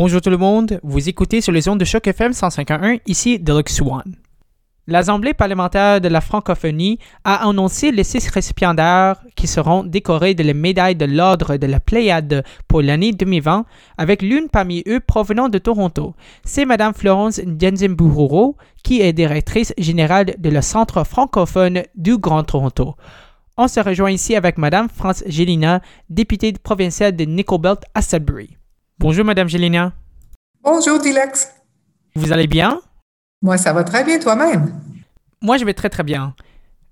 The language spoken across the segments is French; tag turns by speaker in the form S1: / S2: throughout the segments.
S1: Bonjour tout le monde, vous écoutez sur les ondes de choc FM 151, ici Deluxe One. L'Assemblée parlementaire de la francophonie a annoncé les six récipiendaires qui seront décorés de la médaille de l'Ordre de la Pléiade pour l'année 2020, avec l'une parmi eux provenant de Toronto. C'est Mme Florence Ndienzimbuhuro, qui est directrice générale de le Centre francophone du Grand Toronto. On se rejoint ici avec Mme France Gélina, députée provinciale de Nickelbelt à Sudbury. Bonjour Mme Gélina.
S2: Bonjour Dilex.
S1: Vous allez bien?
S2: Moi, ça va très bien toi-même.
S1: Moi, je vais très très bien.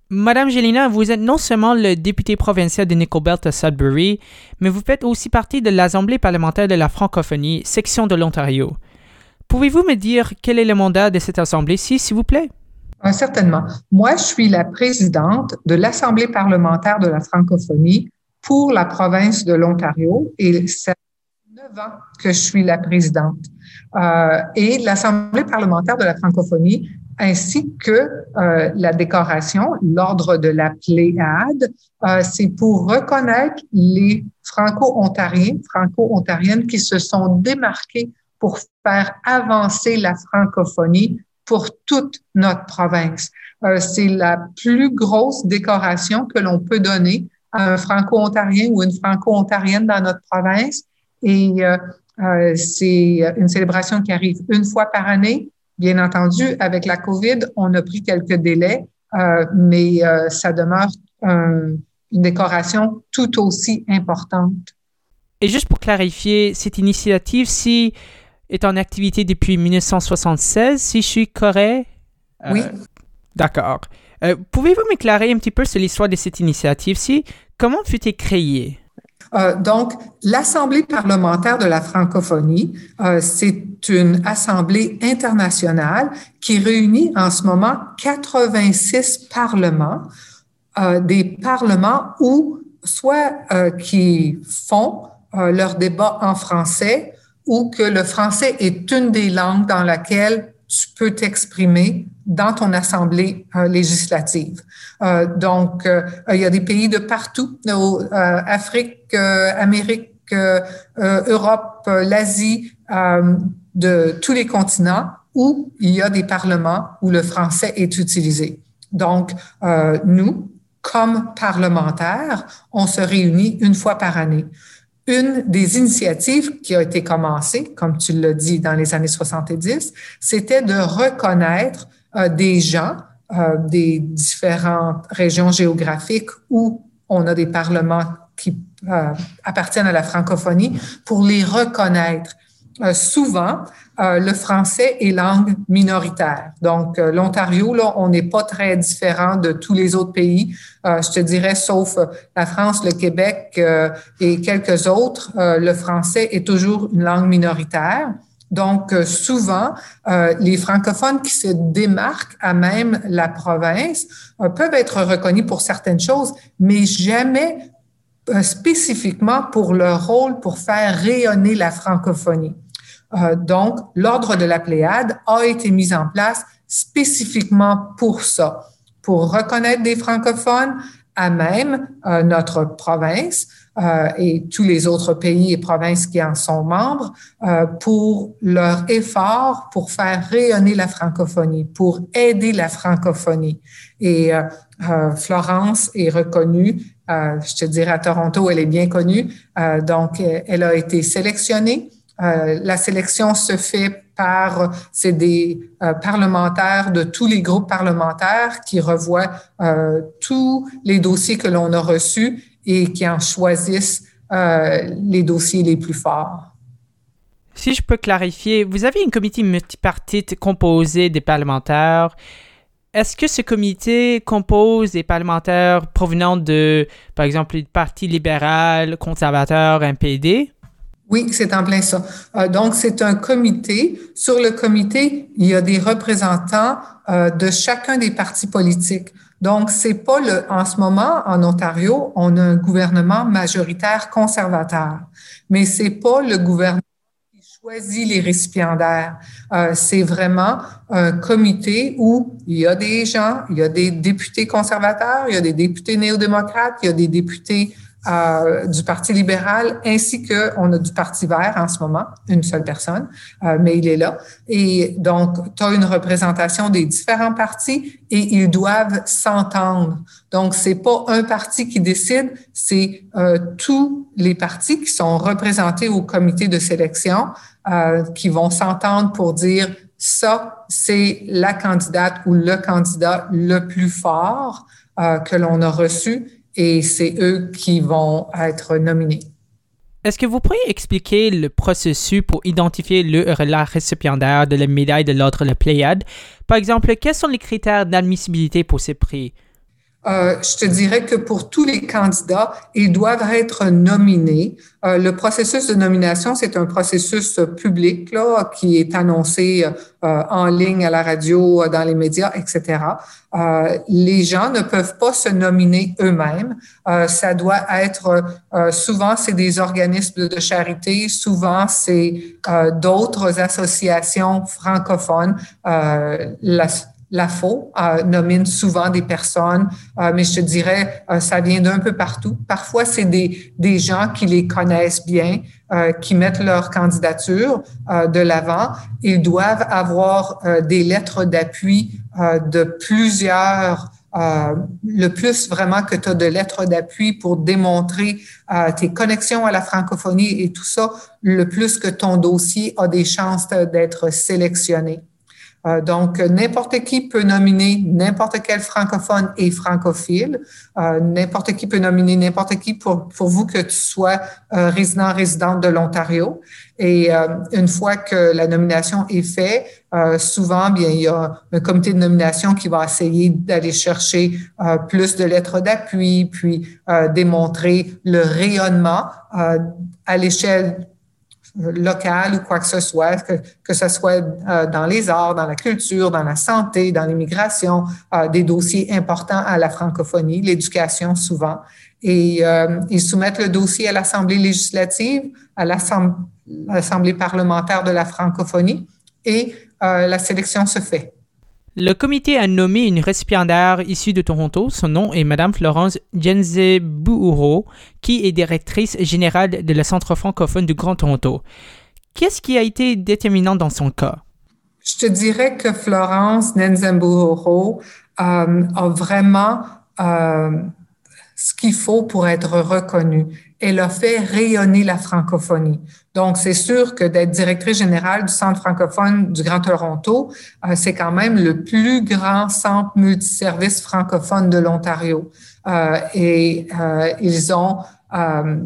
S1: Madame Gélina, vous êtes non seulement le député provincial de Nickelbelt à Sudbury, mais vous faites aussi partie de l'Assemblée parlementaire de la francophonie, section de l'Ontario. Pouvez-vous me dire quel est le mandat de cette assemblée-ci, s'il vous plaît?
S2: Euh, certainement. Moi, je suis la présidente de l'Assemblée parlementaire de la francophonie pour la province de l'Ontario et neuf ans que je suis la présidente. Euh, et l'Assemblée parlementaire de la francophonie ainsi que euh, la décoration, l'ordre de la Pléiade, euh, c'est pour reconnaître les franco-ontariens, franco-ontariennes qui se sont démarqués pour faire avancer la francophonie pour toute notre province. Euh, c'est la plus grosse décoration que l'on peut donner à un franco-ontarien ou une franco-ontarienne dans notre province. Et euh, euh, c'est une célébration qui arrive une fois par année. Bien entendu, avec la COVID, on a pris quelques délais, euh, mais euh, ça demeure une décoration tout aussi importante.
S1: Et juste pour clarifier, cette initiative-ci est en activité depuis 1976, si je suis correct?
S2: Oui.
S1: D'accord. Pouvez-vous m'éclairer un petit peu sur l'histoire de cette initiative-ci? Comment fut-elle créée?
S2: Euh, donc, l'Assemblée parlementaire de la francophonie, euh, c'est une assemblée internationale qui réunit en ce moment 86 parlements, euh, des parlements où soit qui font leur débat en français ou que le français est une des langues dans laquelle tu peux t'exprimer dans ton assemblée euh, législative. Euh, donc, euh, il y a des pays de partout, Afrique, Amérique, Europe, l'Asie, de tous les continents où il y a des parlements où le français est utilisé. Donc, nous, comme parlementaires, on se réunit une fois par année une des initiatives qui a été commencée, comme tu l'as dit, dans les années 70, c'était de reconnaître euh, des gens euh, des différentes régions géographiques où on a des parlements qui euh, appartiennent à la francophonie pour les reconnaître. Souvent, le français est langue minoritaire. Donc, l'Ontario, là, on n'est pas très différent de tous les autres pays. je te dirais, sauf la France, le Québec et quelques autres, le français est toujours une langue minoritaire. Donc, euh, souvent, euh, les francophones qui se démarquent à même la province euh, peuvent être reconnus pour certaines choses, mais jamais spécifiquement pour leur rôle pour faire rayonner la francophonie. Donc, l'ordre de la Pléiade a été mis en place spécifiquement pour ça, pour reconnaître des francophones à même notre province, euh, et tous les autres pays et provinces qui en sont membres euh, pour leur effort pour faire rayonner la francophonie, pour aider la francophonie. Et euh, Florence est reconnue, je te dirais à Toronto, elle est bien connue, donc elle a été sélectionnée. La sélection se fait par, c'est des parlementaires de tous les groupes parlementaires qui revoient tous les dossiers que l'on a reçus et qui en choisissent euh, les dossiers les plus forts.
S1: Si je peux clarifier, vous avez une comité multipartite composé des parlementaires. Est-ce que ce comité compose des parlementaires provenant de, par exemple, le Parti libéral, conservateur, NPD?
S2: Oui, c'est en plein ça. Euh, donc, c'est un comité. Sur le comité, il y a des représentants euh, de chacun des partis politiques. Donc, c'est pas le, en ce moment, en Ontario, on a un gouvernement majoritaire conservateur, mais c'est pas le gouvernement qui choisit les récipiendaires. Euh, c'est vraiment un comité où il y a des gens, il y a des députés conservateurs, il y a des députés néo-démocrates, il y a des députés euh, du Parti libéral ainsi que on a du Parti vert en ce moment, une seule personne, euh, mais il est là. Et donc, tu as une représentation des différents partis et ils doivent s'entendre. Donc, c'est pas un parti qui décide, c'est euh, tous les partis qui sont représentés au comité de sélection euh, qui vont s'entendre pour dire ça, c'est la candidate ou le candidat le plus fort euh, que l'on a reçu et c'est eux qui vont être nominés.
S1: Est-ce que vous pourriez expliquer le processus pour identifier le la récipiendaire de la médaille de l'ordre de la Pléiade? Par exemple, quels sont les critères d'admissibilité pour ces prix?
S2: Euh, je te dirais que pour tous les candidats, ils doivent être nominés. Euh, le processus de nomination, c'est un processus public là, qui est annoncé euh, en ligne à la radio, dans les médias, etc. les gens ne peuvent pas se nominer eux-mêmes. ça doit être souvent c'est des organismes de charité, souvent c'est d'autres associations francophones. La FO euh, nomine souvent des personnes, euh, mais je te dirais, euh, ça vient d'un peu partout. Parfois, c'est des, des gens qui les connaissent bien, euh, qui mettent leur candidature de l'avant. Ils doivent avoir des lettres d'appui de plusieurs le plus vraiment que tu as de lettres d'appui pour démontrer tes connexions à la francophonie et tout ça, le plus que ton dossier a des chances d'être sélectionné. Euh, donc, n'importe qui peut nominer n'importe quel francophone et francophile. Euh, n'importe qui peut nominer n'importe qui pour, pour vous que tu sois euh, résident, résidente de l'Ontario. Et une fois que la nomination est faite, souvent, bien, il y a un comité de nomination qui va essayer d'aller chercher plus de lettres d'appui, puis démontrer le rayonnement à l'échelle local ou quoi que ce soit, que, que ce soit euh, dans les arts, dans la culture, dans la santé, dans l'immigration, euh, des dossiers importants à la francophonie, l'éducation souvent. Et euh, ils soumettent le dossier à l'Assemblée législative, à l'Assemblée parlementaire de la francophonie et la sélection se fait.
S1: Le comité a nommé une récipiendaire issue de Toronto. Son nom est Madame Florence Genzebuuro, qui est directrice générale de la Centre francophone du Grand Toronto. Qu'est-ce qui a été déterminant dans son cas?
S2: Je te dirais que Florence Nenzembuoro euh, a vraiment euh, ce qu'il faut pour être reconnue. Elle a fait rayonner la francophonie. Donc, c'est sûr que d'être directrice générale du Centre francophone du Grand Toronto, euh, c'est quand même le plus grand centre multiservice francophone de l'Ontario. Euh, et euh, ils ont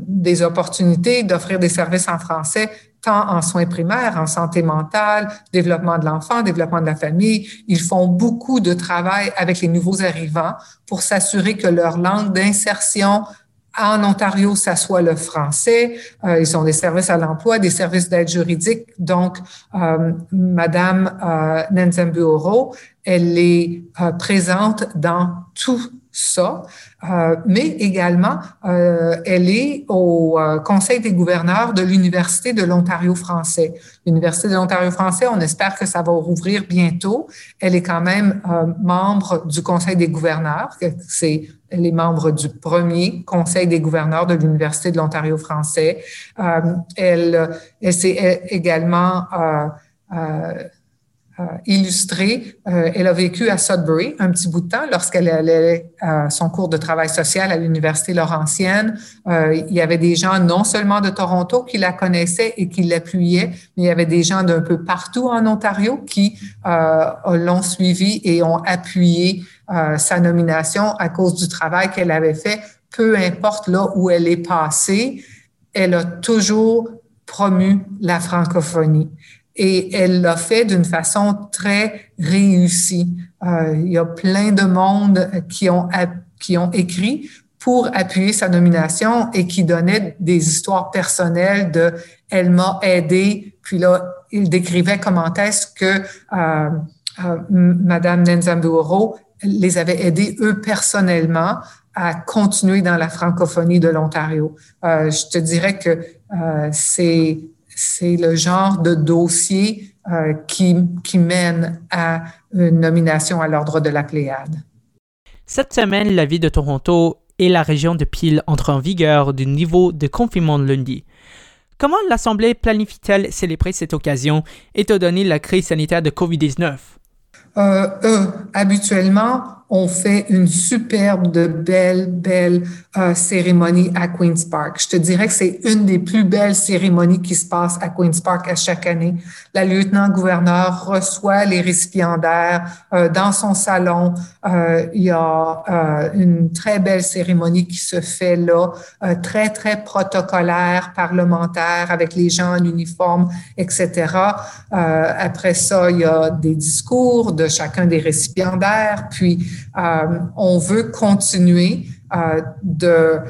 S2: des opportunités d'offrir des services en français tant en soins primaires, en santé mentale, développement de l'enfant, développement de la famille. Ils font beaucoup de travail avec les nouveaux arrivants pour s'assurer que leur langue d'insertion en Ontario, ça soit le français. Euh, ils ont des services à l'emploi, des services d'aide juridique. Donc, euh, Madame euh, elle est euh, présente dans tout ça, euh, mais également, euh, elle est au euh, Conseil des gouverneurs de l'Université de l'Ontario français. L'Université de l'Ontario français, on espère que ça va rouvrir bientôt. Elle est quand même membre du Conseil des gouverneurs, c'est elle est membre du premier Conseil des gouverneurs de l'Université de l'Ontario français. elle, elle s'est également euh, illustrée. Euh, elle a vécu à Sudbury un petit bout de temps lorsqu'elle allait à son cours de travail social à l'Université Laurentienne. Euh, il y avait des gens non seulement de Toronto qui la connaissaient et qui l'appuyaient, mais il y avait des gens d'un peu partout en Ontario qui l'ont suivi et ont appuyé sa nomination à cause du travail qu'elle avait fait. Peu importe là où elle est passée, elle a toujours promu la francophonie et elle l'a fait d'une façon très réussie. Euh, il y a plein de monde qui ont, qui ont écrit pour appuyer sa nomination et qui donnaient des histoires personnelles de elle m'a aidé. Puis là, il décrivait comment est-ce que euh, euh, Madame Nenzambuoro les avait aidés eux personnellement à continuer dans la francophonie de l'Ontario. Euh, je te dirais que euh, c'est c'est le genre de dossier euh, qui, qui mène à une nomination à l'ordre de la Pléiade.
S1: Cette semaine, la ville de Toronto et la région de Peel entrent en vigueur du niveau de confinement lundi. Comment l'Assemblée planifie-t-elle célébrer cette occasion étant donné la crise sanitaire de COVID-19?
S2: Euh, euh, habituellement, on fait une superbe, de belle, belle euh, cérémonie à Queen's Park. Je te dirais que c'est une des plus belles cérémonies qui se passe à Queen's Park à chaque année. La lieutenant-gouverneur reçoit les récipiendaires euh, dans son salon. Euh, il y a une très belle cérémonie qui se fait là, très, très protocolaire, parlementaire, avec les gens en uniforme, etc. après ça, il y a des discours de chacun des récipiendaires, puis on veut continuer euh, euh,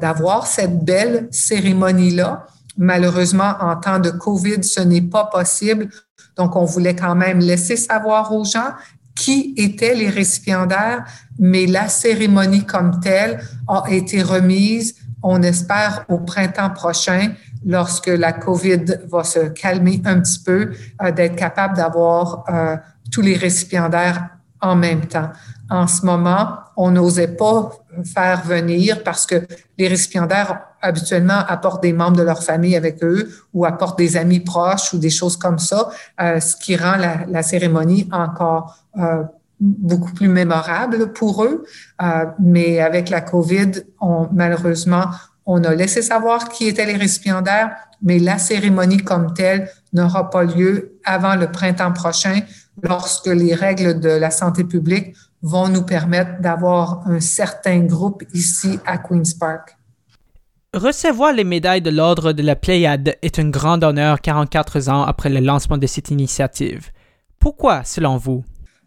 S2: d'avoir cette belle cérémonie-là. Malheureusement, en temps de COVID, ce n'est pas possible. Donc, on voulait quand même laisser savoir aux gens qui étaient les récipiendaires, mais la cérémonie comme telle a été remise, on espère, au printemps prochain, lorsque la COVID va se calmer un petit peu, d'être capable d'avoir tous les récipiendaires en même temps. En ce moment, on n'osait pas faire venir parce que les récipiendaires habituellement apportent des membres de leur famille avec eux ou apportent des amis proches ou des choses comme ça, euh, ce qui rend la, cérémonie encore euh, beaucoup plus mémorable pour eux. Euh, mais avec la COVID, malheureusement, on a laissé savoir qui étaient les récipiendaires, mais la cérémonie comme telle n'aura pas lieu avant le printemps prochain lorsque les règles de la santé publique vont nous permettre d'avoir un certain groupe ici à Queen's Park.
S1: Recevoir les médailles de l'Ordre de la Pléiade est un grand honneur 44 ans après le lancement de cette initiative. Pourquoi, selon vous?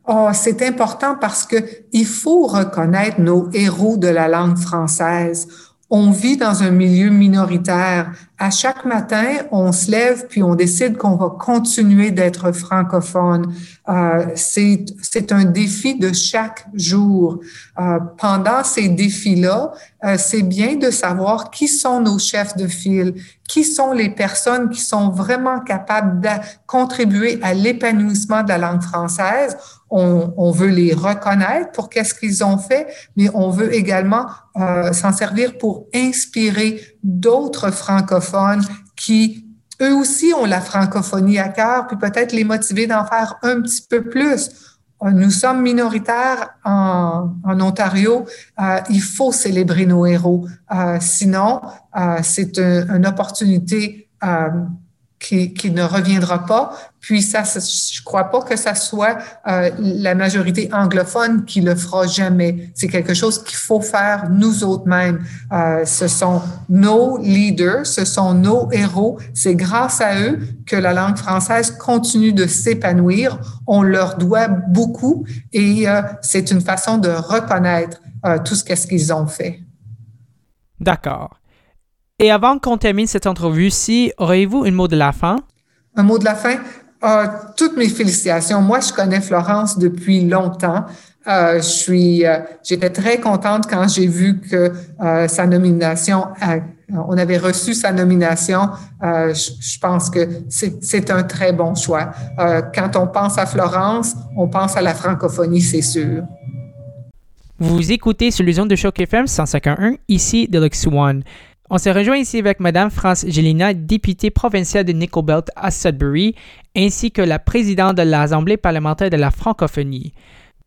S2: Oh, c'est important parce que il faut reconnaître nos héros de la langue française. On vit dans un milieu minoritaire. À chaque matin, on se lève puis on décide qu'on va continuer d'être francophone. Euh, c'est un défi de chaque jour. Euh, pendant ces défis-là, euh, c'est bien de savoir qui sont nos chefs de file, qui sont les personnes qui sont vraiment capables de contribuer à l'épanouissement de la langue française on, veut les reconnaître pour qu'est-ce qu'ils ont fait, mais on veut également euh, s'en servir pour inspirer d'autres francophones qui, eux aussi, ont la francophonie à cœur, puis peut-être les motiver d'en faire un petit peu plus. Euh, nous sommes minoritaires en, Ontario. Euh, il faut célébrer nos héros. sinon, c'est une opportunité qui, qui, ne reviendra pas. Puis ça, je crois pas que ça soit euh, la majorité anglophone qui le fera jamais. C'est quelque chose qu'il faut faire nous autres mêmes. Euh, ce sont nos leaders, ce sont nos héros. C'est grâce à eux que la langue française continue de s'épanouir. On leur doit beaucoup et euh, c'est une façon de reconnaître euh, tout ce qu'est-ce qu'ils ont fait.
S1: D'accord. Et avant qu'on termine cette entrevue-ci, auriez-vous un mot de la fin?
S2: Un mot de la fin? Euh, toutes mes félicitations. Moi, je connais Florence depuis longtemps. Euh, je suis, euh, j'étais très contente quand j'ai vu que sa nomination, on avait reçu sa nomination. Je, je, pense que c'est un très bon choix. quand on pense à Florence, on pense à la francophonie, c'est sûr.
S1: Vous écoutez sur les ondes de Choc FM 151, ici Deluxe One. On se rejoint ici avec Mme France Gélina, députée provinciale de Nickelbelt à Sudbury, ainsi que la présidente de l'Assemblée parlementaire de la francophonie.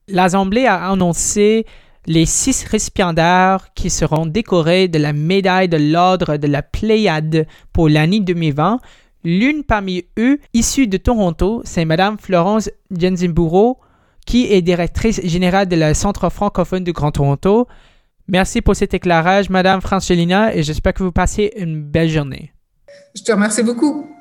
S1: L'Assemblée a annoncé les six récipiendaires qui seront décorés de la médaille de l'Ordre de la Pléiade pour l'année 2020. L'une parmi eux, issue de Toronto, c'est Mme Florence Jensenburo, qui est directrice générale de la Centre francophone du Grand Toronto. Merci pour cet éclairage, Madame Francelina, et j'espère que vous passez une belle journée.
S2: Je te remercie beaucoup.